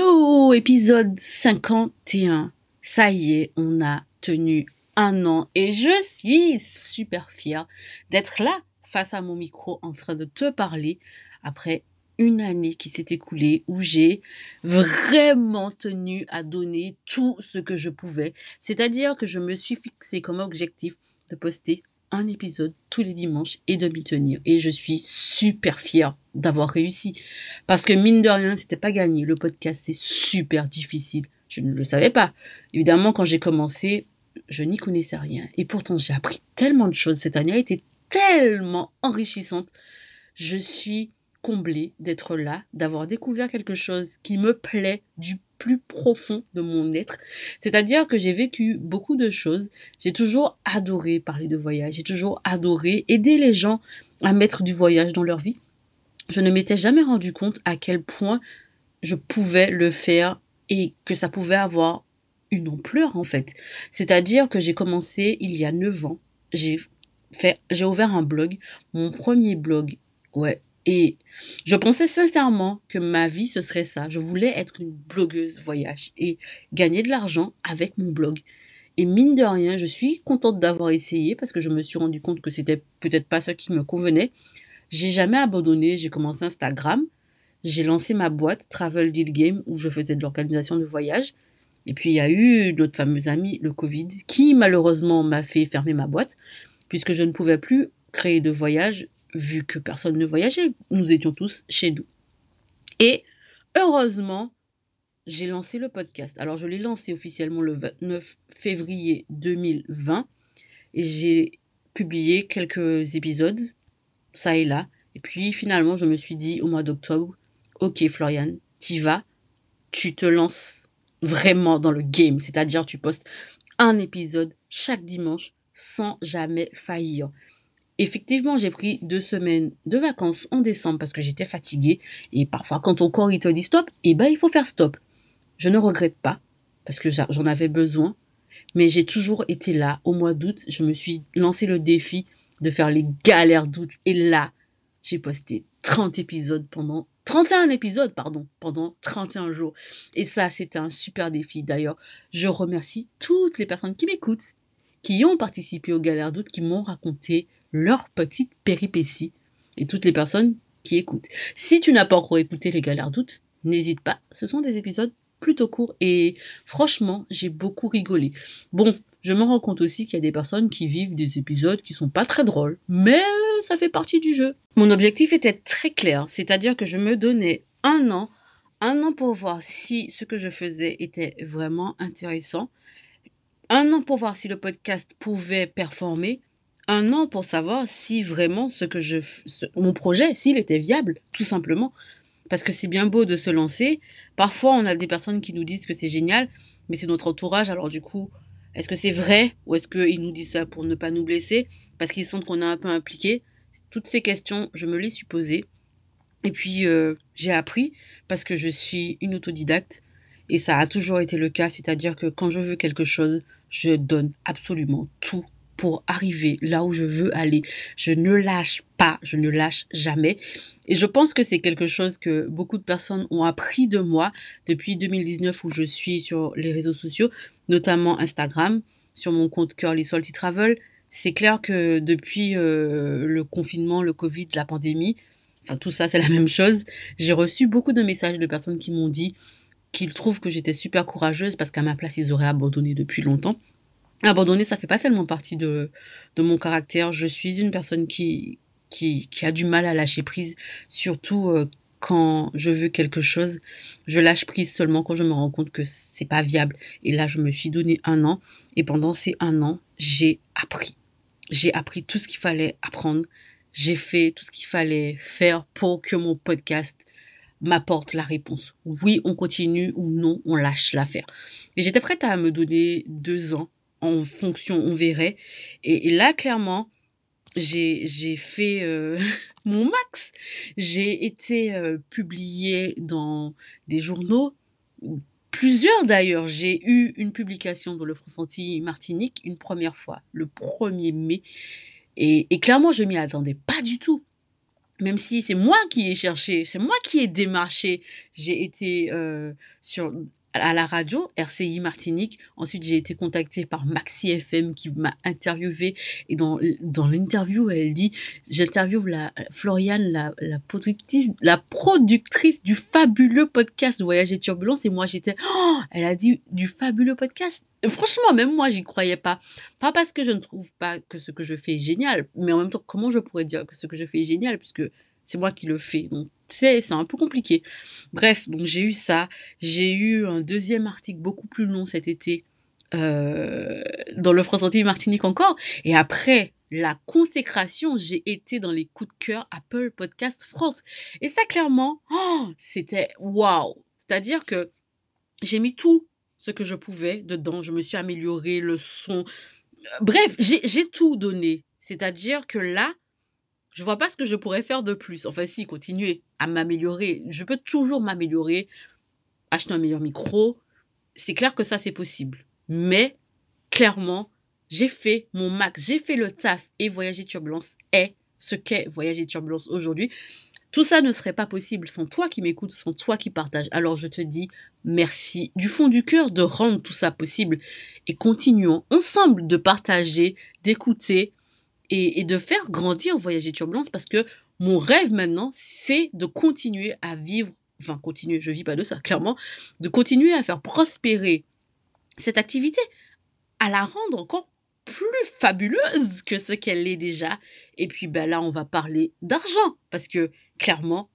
Hello, épisode 51. Ça y est, on a tenu un an et je suis super fière d'être là face à mon micro en train de te parler après une année qui s'est écoulée où j'ai vraiment tenu à donner tout ce que je pouvais. C'est-à-dire que je me suis fixé comme objectif de poster un épisode tous les dimanches et de m'y tenir. Et je suis super fière d'avoir réussi. Parce que mine de rien, c'était pas gagné. Le podcast, c'est super difficile. Je ne le savais pas. Évidemment, quand j'ai commencé, je n'y connaissais rien. Et pourtant, j'ai appris tellement de choses. Cette année a été tellement enrichissante. Je suis comblée d'être là, d'avoir découvert quelque chose qui me plaît du plus profond de mon être. C'est-à-dire que j'ai vécu beaucoup de choses. J'ai toujours adoré parler de voyage. J'ai toujours adoré aider les gens à mettre du voyage dans leur vie. Je ne m'étais jamais rendu compte à quel point je pouvais le faire et que ça pouvait avoir une ampleur en fait. C'est-à-dire que j'ai commencé il y a 9 ans. J'ai fait, j'ai ouvert un blog, mon premier blog. Ouais, et je pensais sincèrement que ma vie, ce serait ça. Je voulais être une blogueuse voyage et gagner de l'argent avec mon blog. Et mine de rien, je suis contente d'avoir essayé parce que je me suis rendu compte que c'était peut-être pas ce qui me convenait. J'ai jamais abandonné. J'ai commencé Instagram. J'ai lancé ma boîte Travel Deal Game où je faisais de l'organisation de voyage. Et puis il y a eu notre fameux ami, le Covid, qui malheureusement m'a fait fermer ma boîte puisque je ne pouvais plus créer de voyage vu que personne ne voyageait. Nous étions tous chez nous. Et heureusement, j'ai lancé le podcast. Alors, je l'ai lancé officiellement le 29 février 2020 et j'ai publié quelques épisodes, ça et là. Et puis, finalement, je me suis dit au mois d'octobre, ok, Florian, t'y vas, tu te lances vraiment dans le game. C'est-à-dire, tu postes un épisode chaque dimanche sans jamais faillir. Effectivement, j'ai pris deux semaines de vacances en décembre parce que j'étais fatiguée. Et parfois, quand ton corps il te dit stop, eh ben, il faut faire stop. Je ne regrette pas parce que j'en avais besoin. Mais j'ai toujours été là. Au mois d'août, je me suis lancé le défi de faire les galères d'août. Et là, j'ai posté 30 épisodes pendant 31 épisodes, pardon, pendant 31 jours. Et ça, c'était un super défi. D'ailleurs, je remercie toutes les personnes qui m'écoutent, qui ont participé aux galères d'août, qui m'ont raconté leur petite péripétie et toutes les personnes qui écoutent. Si tu n'as pas encore écouté les d'août, n'hésite pas, ce sont des épisodes plutôt courts et franchement, j'ai beaucoup rigolé. Bon, je me rends compte aussi qu'il y a des personnes qui vivent des épisodes qui sont pas très drôles, mais ça fait partie du jeu. Mon objectif était très clair, c'est-à-dire que je me donnais un an, un an pour voir si ce que je faisais était vraiment intéressant, un an pour voir si le podcast pouvait performer, un an pour savoir si vraiment ce que je, mon projet, s'il était viable, tout simplement. Parce que c'est bien beau de se lancer. Parfois, on a des personnes qui nous disent que c'est génial, mais c'est notre entourage. Alors du coup, est-ce que c'est vrai ou est-ce qu'ils nous disent ça pour ne pas nous blesser? Parce qu'ils sentent qu'on est un peu impliqué Toutes ces questions, je me les suis posées. Et puis, euh, j'ai appris parce que je suis une autodidacte. Et ça a toujours été le cas, c'est-à-dire que quand je veux quelque chose, je donne absolument tout pour arriver là où je veux aller. Je ne lâche pas, je ne lâche jamais. Et je pense que c'est quelque chose que beaucoup de personnes ont appris de moi depuis 2019 où je suis sur les réseaux sociaux, notamment Instagram, sur mon compte Curly Salty Travel. C'est clair que depuis euh, le confinement, le Covid, la pandémie, enfin tout ça c'est la même chose, j'ai reçu beaucoup de messages de personnes qui m'ont dit qu'ils trouvent que j'étais super courageuse parce qu'à ma place ils auraient abandonné depuis longtemps. Abandonner, ça fait pas tellement partie de, de mon caractère. Je suis une personne qui, qui, qui a du mal à lâcher prise, surtout euh, quand je veux quelque chose. Je lâche prise seulement quand je me rends compte que c'est pas viable. Et là, je me suis donné un an. Et pendant ces un an, j'ai appris. J'ai appris tout ce qu'il fallait apprendre. J'ai fait tout ce qu'il fallait faire pour que mon podcast m'apporte la réponse. Oui, on continue ou non, on lâche l'affaire. Et j'étais prête à me donner deux ans en fonction, on verrait. Et, là, clairement, j'ai fait euh, mon max. J'ai été euh, publiée dans des journaux, plusieurs d'ailleurs. J'ai eu une publication dans le France Antilles Martinique une première fois, le 1er mai. Et, et clairement, je m'y attendais pas du tout même si c'est moi qui ai cherché, c'est moi qui ai démarché. J'ai été euh, sur à la radio, RCI Martinique. Ensuite, j'ai été contactée par Maxi FM qui m'a interviewé. Et dans, dans l'interview, elle dit, j'interviewe la, Floriane, la, la, productrice, la productrice du fabuleux podcast Voyage et Turbulence. Et moi, j'étais, oh, elle a dit du fabuleux podcast. franchement, même moi, j'y croyais pas. Pas parce que je ne trouve pas que ce que je fais est génial, mais en même temps, comment je pourrais dire que ce que je fais est génial puisque c'est moi qui le fais. Donc, c'est, c'est un peu compliqué. Bref, donc j'ai eu ça. J'ai eu un deuxième article beaucoup plus long cet été euh, dans le France Antilles Martinique encore. Et après la consécration, j'ai été dans les coups de cœur Apple Podcast France. Et ça, clairement, oh, c'était waouh. C'est-à-dire que j'ai mis tout ce que je pouvais dedans. Je me suis améliorée, le son. Bref, j'ai tout donné. C'est-à-dire que là, je vois pas ce que je pourrais faire de plus. Enfin, si, continuer à m'améliorer. Je peux toujours m'améliorer, acheter un meilleur micro. C'est clair que ça, c'est possible. Mais, clairement, j'ai fait mon max, j'ai fait le taf et Voyager Turbulence est ce qu'est Voyager Turbulence aujourd'hui. Tout ça ne serait pas possible sans toi qui m'écoutes, sans toi qui partage. Alors je te dis merci du fond du cœur de rendre tout ça possible et continuons ensemble de partager, d'écouter, et, de faire grandir Voyager Turbulence parce que mon rêve maintenant, c'est de continuer à vivre, enfin continuer, je vis pas de ça, clairement, de continuer à faire prospérer cette activité, à la rendre encore plus fabuleuse que ce qu'elle est déjà. Et puis ben là, on va parler d'argent parce que clairement,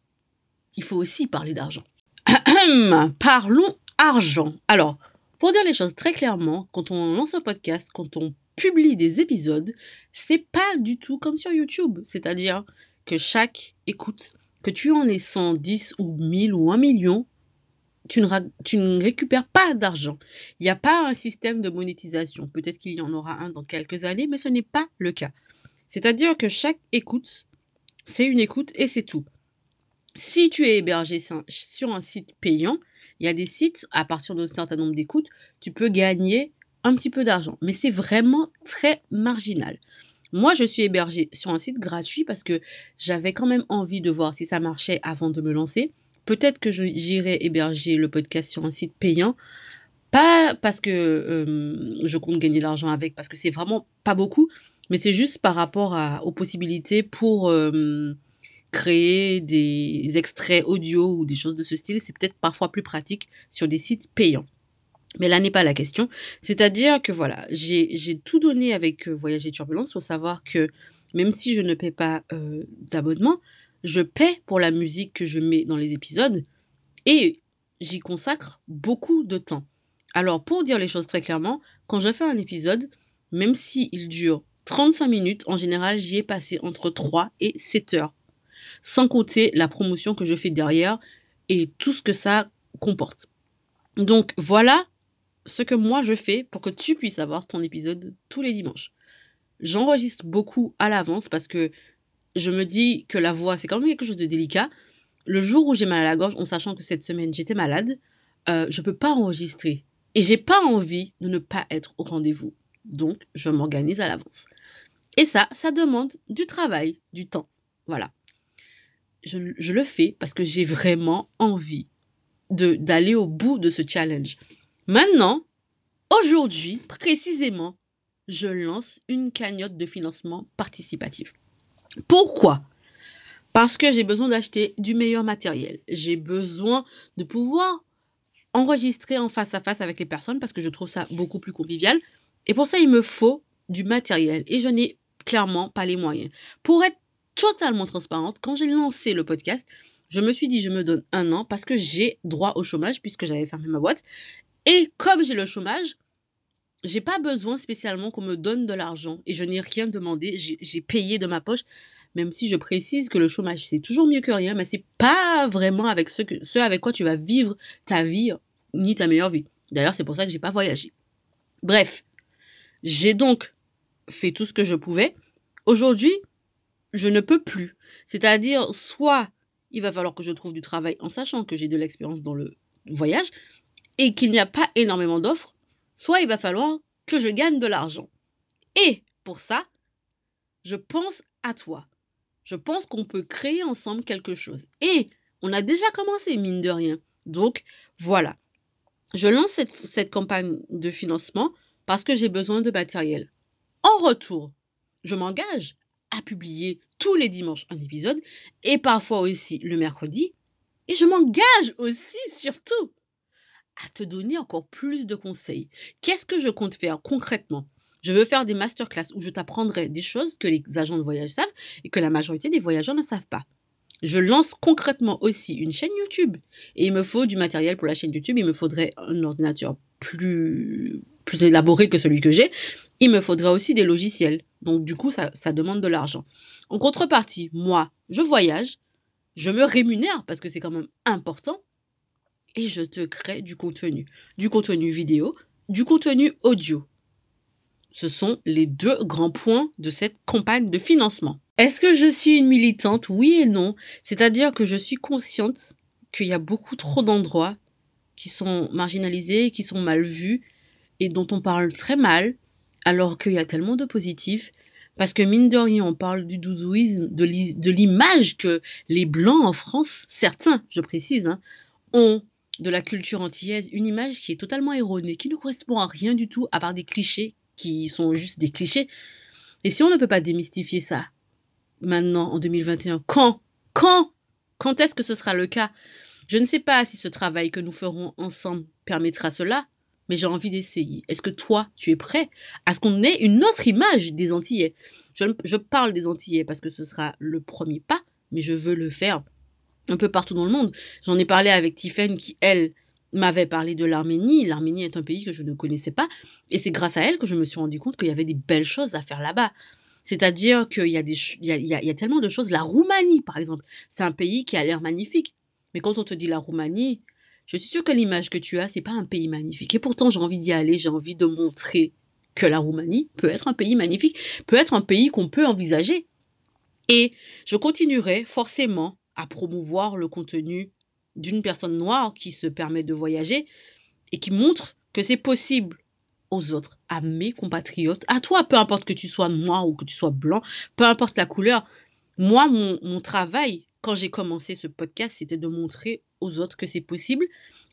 il faut aussi parler d'argent. Parlons argent. Alors, pour dire les choses très clairement, quand on lance un podcast, quand on publie des épisodes, c'est pas du tout comme sur YouTube. C'est-à-dire que chaque écoute, que tu en aies 110 ou 1000 ou 1 million, tu ne, tu ne récupères pas d'argent. Il n'y a pas un système de monétisation. Peut-être qu'il y en aura un dans quelques années, mais ce n'est pas le cas. C'est-à-dire que chaque écoute, c'est une écoute et c'est tout. Si tu es hébergé sur un site payant, il y a des sites, à partir d'un certain nombre d'écoutes, tu peux gagner un petit peu d'argent, mais c'est vraiment très marginal. Moi, je suis hébergée sur un site gratuit parce que j'avais quand même envie de voir si ça marchait avant de me lancer. Peut-être que j'irai héberger le podcast sur un site payant. Pas parce que euh, je compte gagner de l'argent avec, parce que c'est vraiment pas beaucoup, mais c'est juste par rapport aux possibilités pour euh, créer des extraits audio ou des choses de ce style. C'est peut-être parfois plus pratique sur des sites payants. Mais là n'est pas la question. C'est-à-dire que voilà, j'ai tout donné avec euh, Voyager Turbulence. Faut savoir que même si je ne paie pas euh, d'abonnement, je paie pour la musique que je mets dans les épisodes et j'y consacre beaucoup de temps. Alors pour dire les choses très clairement, quand je fais un épisode, même s'il dure 35 minutes, en général j'y ai passé entre 3 et 7 heures. Sans compter la promotion que je fais derrière et tout ce que ça comporte. Donc voilà ce que moi je fais pour que tu puisses avoir ton épisode tous les dimanches. J'enregistre beaucoup à l'avance parce que je me dis que la voix, c'est quand même quelque chose de délicat. Le jour où j'ai mal à la gorge, en sachant que cette semaine j'étais malade, euh, je peux pas enregistrer. Et j'ai pas envie de ne pas être au rendez-vous. Donc, je m'organise à l'avance. Et ça, ça demande du travail, du temps. Voilà. Je, je le fais parce que j'ai vraiment envie d'aller au bout de ce challenge. Maintenant, aujourd'hui, précisément, je lance une cagnotte de financement participatif. Pourquoi? Parce que j'ai besoin d'acheter du meilleur matériel. J'ai besoin de pouvoir enregistrer en face à face avec les personnes parce que je trouve ça beaucoup plus convivial. Et pour ça, il me faut du matériel et je n'ai clairement pas les moyens. Pour être totalement transparente, quand j'ai lancé le podcast, je me suis dit je me donne un an parce que j'ai droit au chômage puisque j'avais fermé ma boîte et comme j'ai le chômage, j'ai pas besoin spécialement qu'on me donne de l'argent et je n'ai rien demandé, j'ai payé de ma poche. même si je précise que le chômage c'est toujours mieux que rien, mais c'est pas vraiment avec ce, avec quoi tu vas vivre ta vie ni ta meilleure vie. D'ailleurs, c'est pour ça que j'ai pas voyagé. Bref, j'ai donc fait tout ce que je pouvais. Aujourd'hui, je ne peux plus. C'est-à-dire, soit il va falloir que je trouve du travail en sachant que j'ai de l'expérience dans le voyage et qu'il n'y a pas énormément d'offres, soit il va falloir que je gagne de l'argent. Et pour ça, je pense à toi. Je pense qu'on peut créer ensemble quelque chose. Et on a déjà commencé, mine de rien. Donc, voilà. Je lance cette, campagne de financement parce que j'ai besoin de matériel. En retour, je m'engage à publier tous les dimanches un épisode et parfois aussi le mercredi. Et je m'engage aussi, surtout, à te donner encore plus de conseils. Qu'est-ce que je compte faire concrètement? Je veux faire des masterclass où je t'apprendrai des choses que les agents de voyage savent et que la majorité des voyageurs ne savent pas. Je lance concrètement aussi une chaîne YouTube. Et il me faut du matériel pour la chaîne YouTube. Il me faudrait un ordinateur plus, plus élaboré que celui que j'ai. Il me faudrait aussi des logiciels. Donc du coup, ça, ça demande de l'argent. En contrepartie, moi, je voyage, je me rémunère parce que c'est quand même important et je te crée du contenu. Du contenu vidéo, du contenu audio. Ce sont les deux grands points de cette campagne de financement. Est-ce que je suis une militante? Oui et non. C'est-à-dire que je suis consciente qu'il y a beaucoup trop d'endroits qui sont marginalisés, qui sont mal vus et dont on parle très mal, alors qu'il y a tellement de positifs. Parce que mine de rien, on parle du doudouisme, de l'image que les Blancs en France, certains, je précise, hein, ont de la culture antillaise, une image qui est totalement erronée, qui ne correspond à rien du tout, à part des clichés qui sont juste des clichés. Et si on ne peut pas démystifier ça, maintenant, en 2021, quand Quand Quand est-ce que ce sera le cas? Je ne sais pas si ce travail que nous ferons ensemble permettra cela, mais j'ai envie d'essayer. Est-ce que toi, tu es prêt à ce qu'on ait une autre image des Antillais? Je, je parle des Antillais parce que ce sera le premier pas, mais je veux le faire un peu partout dans le monde. J'en ai parlé avec Tiffen qui, elle, m'avait parlé de l'Arménie. L'Arménie est un pays que je ne connaissais pas. Et c'est grâce à elle que je me suis rendu compte qu'il y avait des belles choses à faire là-bas. C'est-à-dire qu'il y, a y, a, y a tellement de choses. La Roumanie, par exemple, c'est un pays qui a l'air magnifique. Mais quand on te dit la Roumanie, je suis sûre que l'image que tu as, c'est pas un pays magnifique. Et pourtant, j'ai envie d'y aller, j'ai envie de montrer que la Roumanie peut être un pays magnifique, peut être un pays qu'on peut envisager. Et je continuerai forcément à promouvoir le contenu d'une personne noire qui se permet de voyager et qui montre que c'est possible aux autres, à mes compatriotes, à toi, peu importe que tu sois noir ou que tu sois blanc, peu importe la couleur. Moi, mon, travail, quand j'ai commencé ce podcast, c'était de montrer aux autres que c'est possible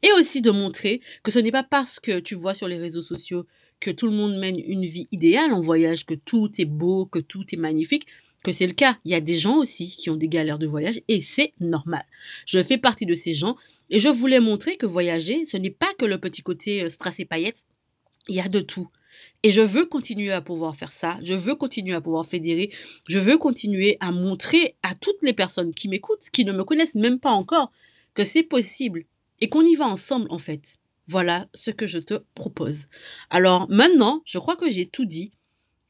et aussi de montrer que ce n'est pas parce que tu vois sur les réseaux sociaux que tout le monde mène une vie idéale en voyage, que tout est beau, que tout est magnifique que c'est le cas. Il y a des gens aussi qui ont des galères de voyage et c'est normal. Je fais partie de ces gens et je voulais montrer que voyager, ce n'est pas que le petit côté euh, strass et paillettes. Il y a de tout. Et je veux continuer à pouvoir faire ça. Je veux continuer à pouvoir fédérer. Je veux continuer à montrer à toutes les personnes qui m'écoutent, qui ne me connaissent même pas encore, que c'est possible et qu'on y va ensemble en fait. Voilà ce que je te propose. Alors maintenant, je crois que j'ai tout dit.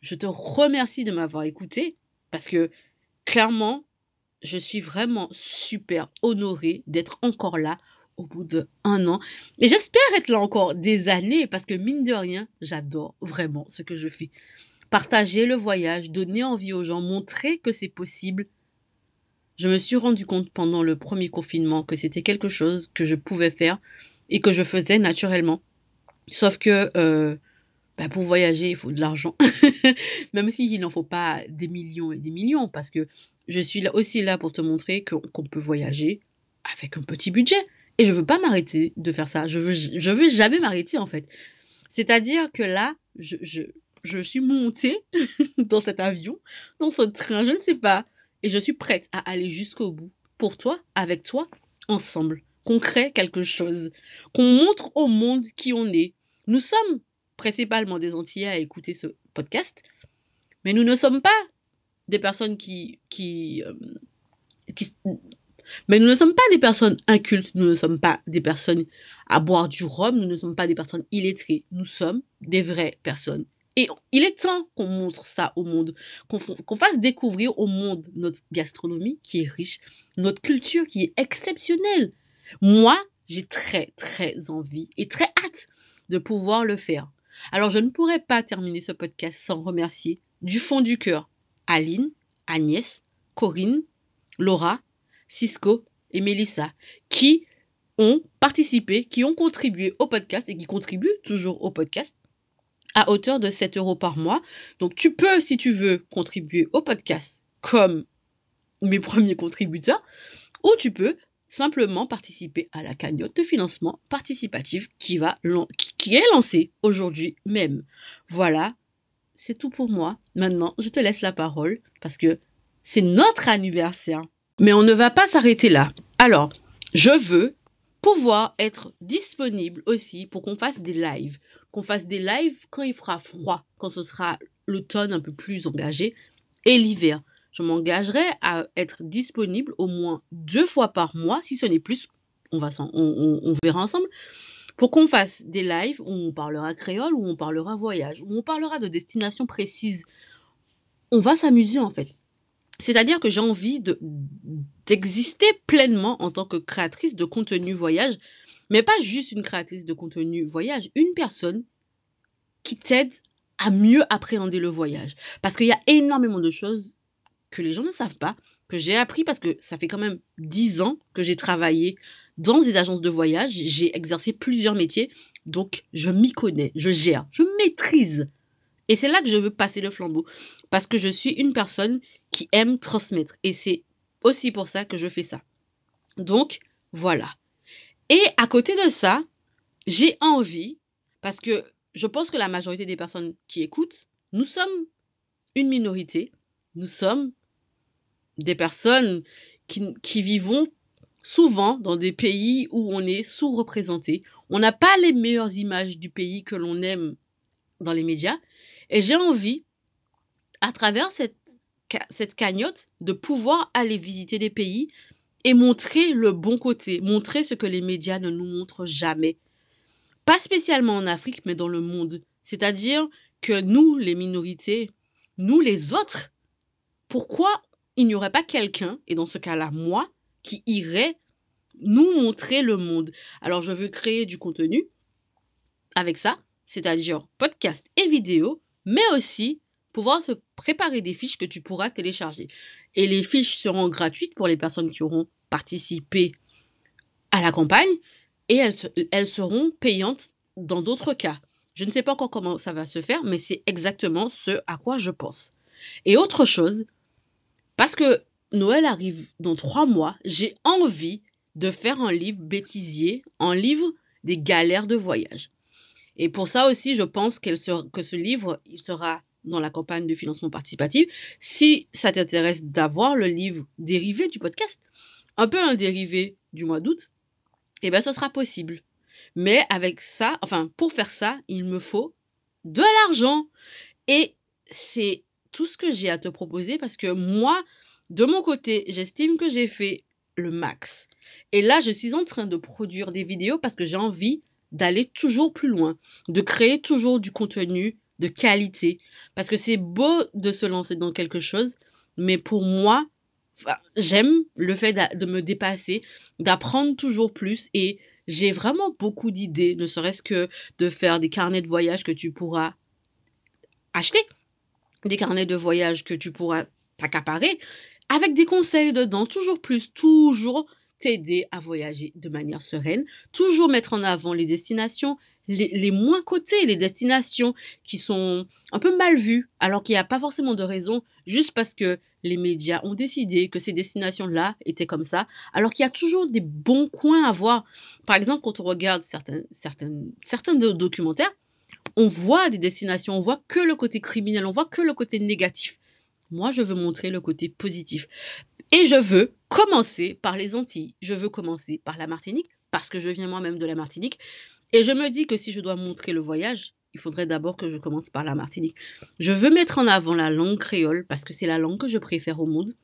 Je te remercie de m'avoir écouté. Parce que clairement, je suis vraiment super honorée d'être encore là au bout de un an. Et j'espère être là encore des années parce que mine de rien, j'adore vraiment ce que je fais. Partager le voyage, donner envie aux gens, montrer que c'est possible. Je me suis rendu compte pendant le premier confinement que c'était quelque chose que je pouvais faire et que je faisais naturellement. Sauf que euh, bah, pour voyager, il faut de l'argent. Même s'il n'en faut pas des millions et des millions, parce que je suis là aussi là pour te montrer qu'on peut voyager avec un petit budget. Et je veux pas m'arrêter de faire ça. Je veux, je veux jamais m'arrêter, en fait. C'est-à-dire que là, je, je, je suis montée dans cet avion, dans ce train, je ne sais pas. Et je suis prête à aller jusqu'au bout. Pour toi, avec toi, ensemble. Qu'on crée quelque chose. Qu'on montre au monde qui on est. Nous sommes principalement des Antillais à écouter ce podcast, mais nous ne sommes pas des personnes qui, qui, euh, mais nous ne sommes pas des personnes incultes, nous ne sommes pas des personnes à boire du rhum, nous ne sommes pas des personnes illettrées, nous sommes des vraies personnes Et il est temps qu'on montre ça au monde, qu'on qu'on fasse découvrir au monde notre gastronomie qui est riche, notre culture qui est exceptionnelle. Moi, j'ai très, très envie et très hâte de pouvoir le faire. Alors, je ne pourrais pas terminer ce podcast sans remercier du fond du cœur Aline, Agnès, Corinne, Laura, Cisco et Mélissa qui ont participé, qui ont contribué au podcast et qui contribuent toujours au podcast à hauteur de 7 euros par mois. Donc tu peux, si tu veux, contribuer au podcast comme mes premiers contributeurs, ou tu peux simplement participer à la cagnotte de financement participatif qui, va, qui est lancée aujourd'hui même. Voilà, c'est tout pour moi. Maintenant, je te laisse la parole parce que c'est notre anniversaire. Mais on ne va pas s'arrêter là. Alors, je veux pouvoir être disponible aussi pour qu'on fasse des lives. Qu'on fasse des lives quand il fera froid, quand ce sera l'automne un peu plus engagé, et l'hiver. Je m'engagerai à être disponible au moins deux fois par mois, si ce n'est plus. On, va on- on verra ensemble. Pour qu'on fasse des lives où on parlera créole, où on parlera voyage, où on parlera de destinations précises. On va s'amuser en fait. C'est-à-dire que j'ai envie de d'exister pleinement en tant que créatrice de contenu voyage, mais pas juste une créatrice de contenu voyage, une personne qui t'aide à mieux appréhender le voyage. Parce qu'il y a énormément de choses que les gens ne savent pas, que j'ai appris parce que ça fait quand même dix ans que j'ai travaillé dans des agences de voyage, j'ai exercé plusieurs métiers, donc je m'y connais, je gère, je maîtrise. Et c'est là que je veux passer le flambeau, parce que je suis une personne qui aime transmettre, et c'est aussi pour ça que je fais ça. Donc, voilà. Et à côté de ça, j'ai envie, parce que je pense que la majorité des personnes qui écoutent, nous sommes une minorité, nous sommes des personnes qui, qui vivons souvent dans des pays où on est sous-représenté. On n'a pas les meilleures images du pays que l'on aime dans les médias. Et j'ai envie, à travers cette, cette cagnotte, de pouvoir aller visiter des pays et montrer le bon côté, montrer ce que les médias ne nous montrent jamais. Pas spécialement en Afrique, mais dans le monde. C'est-à-dire que nous, les minorités, nous, les autres, pourquoi il n'y aurait pas quelqu'un, et dans ce cas-là, moi, qui irait nous montrer le monde Alors, je veux créer du contenu avec ça, c'est-à-dire podcast et vidéo, mais aussi pouvoir se préparer des fiches que tu pourras télécharger. Et les fiches seront gratuites pour les personnes qui auront participé à la campagne et elles, elles seront payantes dans d'autres cas. Je ne sais pas encore comment ça va se faire, mais c'est exactement ce à quoi je pense. Et autre chose, parce que Noël arrive dans trois mois, j'ai envie de faire un livre bêtisier, un livre des galères de voyage. Et pour ça aussi, je pense que ce livre, il sera dans la campagne de financement participatif. Si ça t'intéresse d'avoir le livre dérivé du podcast, un peu un dérivé du mois d'août, eh bien, ce sera possible. Mais avec ça, enfin, pour faire ça, il me faut de l'argent. Et c'est tout ce que j'ai à te proposer parce que moi, de mon côté, j'estime que j'ai fait le max. Et là, je suis en train de produire des vidéos parce que j'ai envie d'aller toujours plus loin, de créer toujours du contenu de qualité. Parce que c'est beau de se lancer dans quelque chose, mais pour moi, j'aime le fait de me dépasser, d'apprendre toujours plus et j'ai vraiment beaucoup d'idées, ne serait-ce que de faire des carnets de voyage que tu pourras acheter, des carnets de voyage que tu pourras t'accaparer, avec des conseils dedans, toujours plus, toujours t'aider à voyager de manière sereine, toujours mettre en avant les destinations les, moins cotées, les destinations qui sont un peu mal vues, alors qu'il n'y a pas forcément de raison, juste parce que les médias ont décidé que ces destinations-là étaient comme ça, alors qu'il y a toujours des bons coins à voir. Par exemple, quand on regarde certains, certains, certains do- documentaires, on voit des destinations, on voit que le côté criminel, on voit que le côté négatif. Moi, je veux montrer le côté positif. Et je veux commencer par les Antilles. Je veux commencer par la Martinique, parce que je viens moi-même de la Martinique. Et je me dis que si je dois montrer le voyage, il faudrait d'abord que je commence par la Martinique. Je veux mettre en avant la langue créole, parce que c'est la langue que je préfère au monde.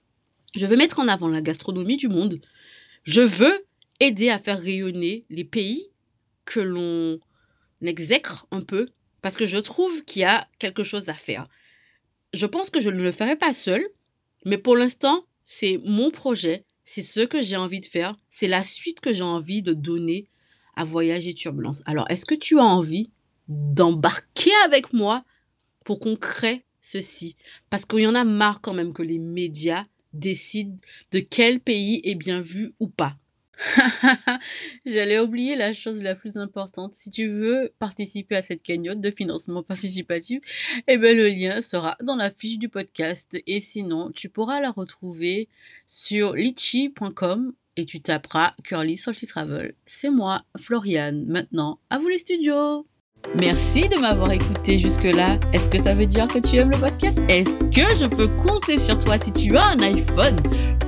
Je veux mettre en avant la gastronomie du monde. Je veux aider à faire rayonner les pays que l'on exècre un peu, parce que je trouve qu'il y a quelque chose à faire. Je pense que je ne le ferai pas seul, mais pour l'instant, c'est mon projet, c'est ce que j'ai envie de faire, c'est la suite que j'ai envie de donner à Voyage et Turbulence. Alors, est-ce que tu as envie d'embarquer avec moi pour qu'on crée ceci? Parce qu'il y en a marre quand même que les médias décident de quel pays est bien vu ou pas. J'allais oublier la chose la plus importante. Si tu veux participer à cette cagnotte de financement participatif, eh ben, le lien sera dans la fiche du podcast. Et sinon, tu pourras la retrouver sur litchi.com et tu taperas Curly Salty Travel. C'est moi, Floriane. Maintenant, à vous les studios! Merci de m'avoir écouté jusque-là. Est-ce que ça veut dire que tu aimes le podcast? Est-ce que je peux compter sur toi si tu as un iPhone?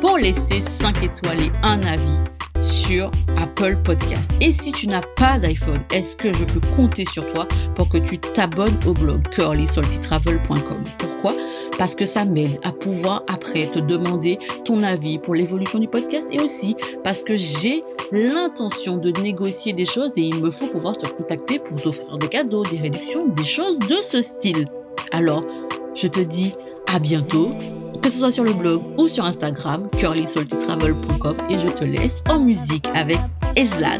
Pour laisser 5 étoiles et un avis sur Apple Podcast. Et si tu n'as pas d'iPhone, est-ce que je peux compter sur toi pour que tu t'abonnes au blog curlysaltytravel.com Pourquoi? Parce que ça m'aide à pouvoir après te demander ton avis pour l'évolution du podcast et aussi parce que j'ai l'intention de négocier des choses et il me faut pouvoir te contacter pour t'offrir des cadeaux, des réductions, des choses de ce style. Alors, je te dis à bientôt que ce soit sur le blog ou sur Instagram, curlysaltytravel.com et je te laisse en musique avec Eslan.